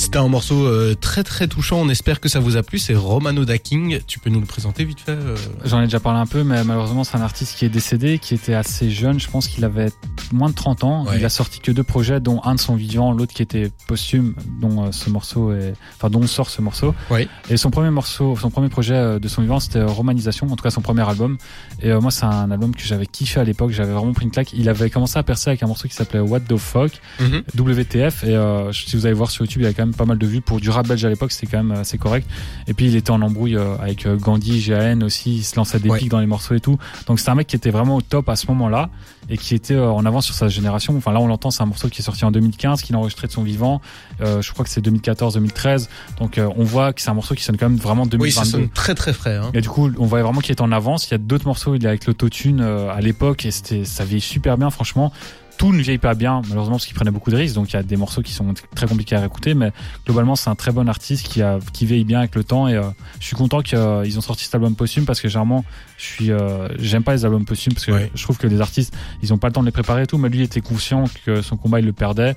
C'était un morceau euh, très très touchant. On espère que ça vous a plu. C'est Romano Da King. Tu peux nous le présenter vite fait euh J'en ai déjà parlé un peu, mais malheureusement, c'est un artiste qui est décédé, qui était assez jeune. Je pense qu'il avait moins de 30 ans. Ouais. Il a sorti que deux projets, dont un de son vivant, l'autre qui était posthume, dont euh, ce morceau est, enfin, dont sort ce morceau. Ouais. Et son premier morceau, son premier projet de son vivant, c'était Romanisation, en tout cas son premier album. Et moi, c'est un album que j'avais kiffé à l'époque. J'avais vraiment pris une claque. Il avait commencé à percer avec un morceau qui s'appelait What the Fuck. Mhm. WTF et si vous allez voir sur YouTube il y a quand même pas mal de vues pour du rap belge à l'époque c'était quand même assez correct et puis il était en embrouille euh, avec euh, Gandhi GAN aussi il se lançait des Ouais. pics dans les morceaux et tout donc c'est un mec qui était vraiment au top à ce moment là et qui était euh, en avance sur sa génération enfin là on l'entend c'est un morceau qui est sorti en 2015 qu'il a enregistré de son vivant Euh, je crois que c'est 2014 2013 donc euh, on voit que c'est un morceau qui sonne quand même vraiment Oui, ça 2022 sonne très très frais. Hein. et du coup, on voyait vraiment qu'il est en avance. Il y a d'autres morceaux, il est avec l'autotune euh, à l'époque et c'était, ça vieillit super bien, franchement. Tout ne vieillit pas bien, malheureusement, parce qu'il prenait beaucoup de risques. Donc, il y a des morceaux qui sont très compliqués à écouter, mais globalement, c'est un très bon artiste qui a, qui vieillit bien avec le temps. Et euh, je suis content qu'ils ont sorti cet album posthume parce que généralement, je suis, euh, j'aime pas les albums posthumes parce que Ouais. je trouve que les artistes, ils ont pas le temps de les préparer et tout. Mais lui était conscient que son combat, il le perdait.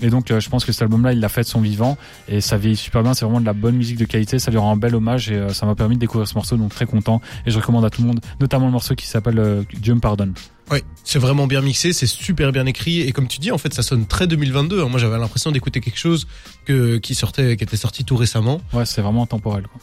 Et donc, euh, je pense que cet album-là, il l'a fait de son vivant et ça vieillit super bien. C'est vraiment de la bonne musique de qualité. Ça lui rend un bel hommage et euh, ça m'a permis de découvrir ce morceau. Donc, très content. Et je recommande à tout le monde, notamment le morceau qui s'appelle euh, Dieu me pardonne. Ouais, c'est vraiment bien mixé, c'est super bien écrit et comme tu dis, en fait, ça sonne très 2022. hein. Moi, j'avais l'impression d'écouter quelque chose que qui sortait, qui était sorti tout récemment. Ouais, c'est vraiment temporel. Quoi.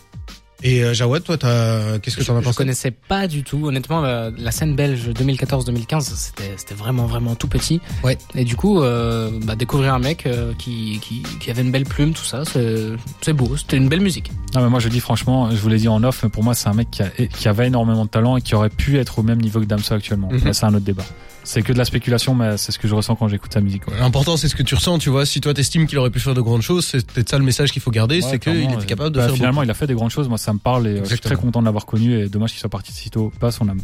Et euh, Jawad, toi, t'as, qu'est-ce que t'en as Je pensé connaissais pas du tout. Honnêtement, la, la scène belge 2014-2015, c'était c'était vraiment vraiment tout petit. Ouais. Et du coup, euh, bah, découvrir un mec euh, qui, qui qui avait une belle plume, tout ça, c'est c'est beau. C'était une belle musique. Non, mais moi, je dis franchement, je vous l'ai dit en off, mais pour moi, c'est un mec qui, a, qui avait énormément de talent et qui aurait pu être au même niveau que Damso actuellement. Mhm. C'est un autre débat. C'est que de la spéculation, mais c'est ce que je ressens quand j'écoute sa musique. quoi. L'important, c'est ce que tu ressens, tu vois. Si toi, t'estimes qu'il aurait pu faire de grandes choses, c'est peut-être ça le message qu'il faut garder, Ouais, c'est qu'il était capable de bah, faire Finalement, beaucoup. il a fait des grandes choses. Moi, ça me parle et euh, je suis très content de l'avoir connu et dommage qu'il soit parti de sitôt. Pas son âme.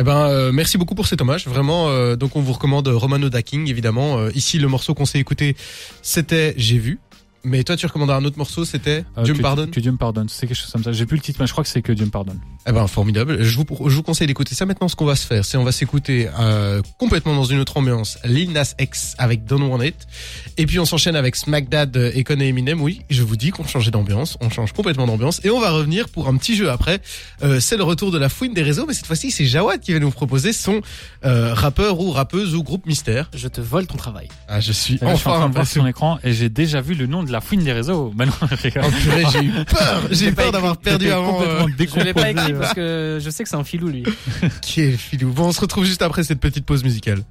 Eh ben, euh, merci beaucoup pour cet hommage. Vraiment, euh, donc on vous recommande Romano Da King, évidemment. Euh, ici, le morceau qu'on s'est écouté, c'était J'ai vu. Mais toi, tu recommandais un autre morceau, c'était Dieu me pardonne. Que Dieu me pardonne. C'est quelque chose comme ça. J'ai plus le titre, mais je crois que c'est que Dieu me pardonne. Eh ben, formidable. Je vous, je vous conseille d'écouter ça. Maintenant, ce qu'on va se faire, c'est on va s'écouter euh, complètement dans une autre ambiance Lil Nas X avec Don't Want It. Et puis, on s'enchaîne avec Smack Dad et Con et Eminem. Oui, je vous dis qu'on changeait d'ambiance. On change complètement d'ambiance. Et on va revenir pour un petit jeu après. Euh, c'est le retour de la fouine des réseaux. Mais cette fois-ci, c'est Jawad qui va nous proposer son euh, rappeur ou rappeuse ou groupe mystère. Je te vole ton travail. Ah, je suis là, je suis en enfin train de écran et j'ai déjà vu le nom de la fouine des réseaux. Bah non. Oh j'ai eu peur. J'ai peur d'avoir perdu avant. euh, complètement Je l'ai pas décomposé. écrit parce que je sais que c'est un filou lui. Qui est filou. Bon, on se retrouve juste après cette petite pause musicale.